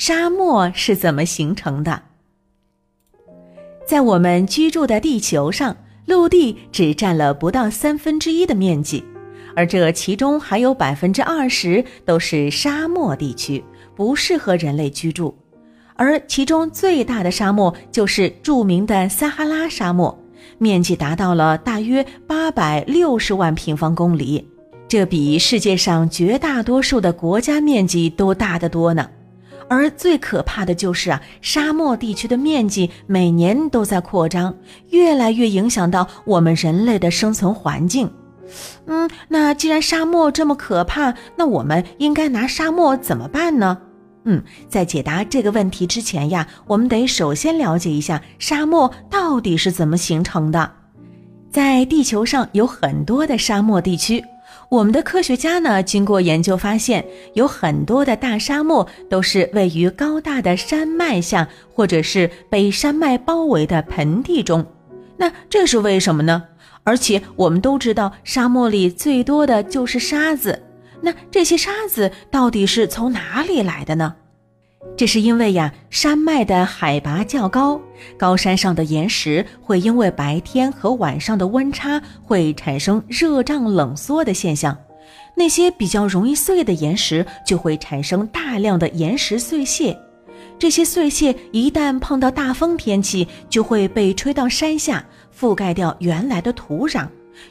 沙漠是怎么形成的？在我们居住的地球上，陆地只占了不到三分之一的面积，而这其中还有百分之二十都是沙漠地区，不适合人类居住。而其中最大的沙漠就是著名的撒哈拉沙漠，面积达到了大约八百六十万平方公里，这比世界上绝大多数的国家面积都大得多呢。而最可怕的就是啊，沙漠地区的面积每年都在扩张，越来越影响到我们人类的生存环境。嗯，那既然沙漠这么可怕，那我们应该拿沙漠怎么办呢？嗯，在解答这个问题之前呀，我们得首先了解一下沙漠到底是怎么形成的。在地球上有很多的沙漠地区。我们的科学家呢，经过研究发现，有很多的大沙漠都是位于高大的山脉下，或者是被山脉包围的盆地中。那这是为什么呢？而且我们都知道，沙漠里最多的就是沙子。那这些沙子到底是从哪里来的呢？这是因为呀，山脉的海拔较高，高山上的岩石会因为白天和晚上的温差会产生热胀冷缩的现象，那些比较容易碎的岩石就会产生大量的岩石碎屑。这些碎屑一旦碰到大风天气，就会被吹到山下，覆盖掉原来的土壤。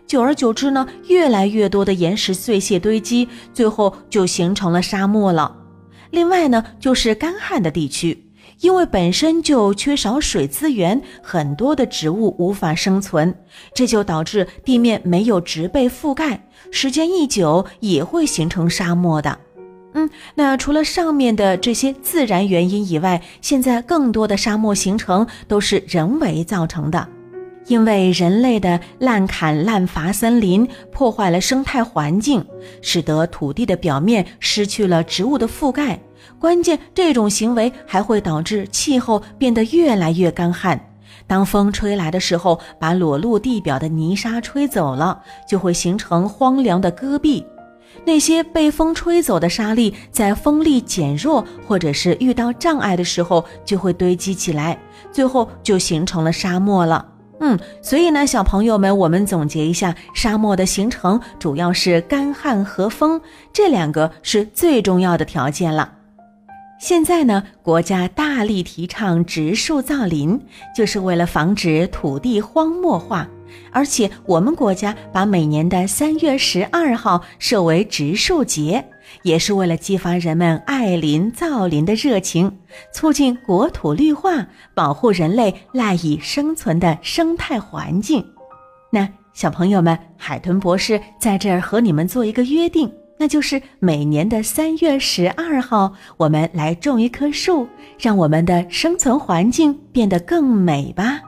久而久之呢，越来越多的岩石碎屑堆积，最后就形成了沙漠了。另外呢，就是干旱的地区，因为本身就缺少水资源，很多的植物无法生存，这就导致地面没有植被覆盖，时间一久也会形成沙漠的。嗯，那除了上面的这些自然原因以外，现在更多的沙漠形成都是人为造成的。因为人类的滥砍滥伐森林，破坏了生态环境，使得土地的表面失去了植物的覆盖。关键，这种行为还会导致气候变得越来越干旱。当风吹来的时候，把裸露地表的泥沙吹走了，就会形成荒凉的戈壁。那些被风吹走的沙粒，在风力减弱或者是遇到障碍的时候，就会堆积起来，最后就形成了沙漠了。嗯，所以呢，小朋友们，我们总结一下，沙漠的形成主要是干旱和风，这两个是最重要的条件了。现在呢，国家大力提倡植树造林，就是为了防止土地荒漠化。而且我们国家把每年的三月十二号设为植树节。也是为了激发人们爱林造林的热情，促进国土绿化，保护人类赖以生存的生态环境。那小朋友们，海豚博士在这儿和你们做一个约定，那就是每年的三月十二号，我们来种一棵树，让我们的生存环境变得更美吧。